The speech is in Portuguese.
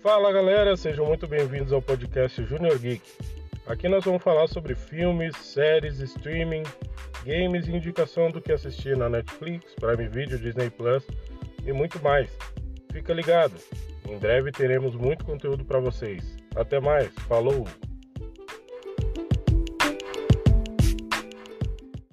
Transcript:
Fala galera, sejam muito bem-vindos ao podcast Junior Geek. Aqui nós vamos falar sobre filmes, séries, streaming, games e indicação do que assistir na Netflix, Prime Video, Disney Plus e muito mais. Fica ligado, em breve teremos muito conteúdo para vocês. Até mais, falou!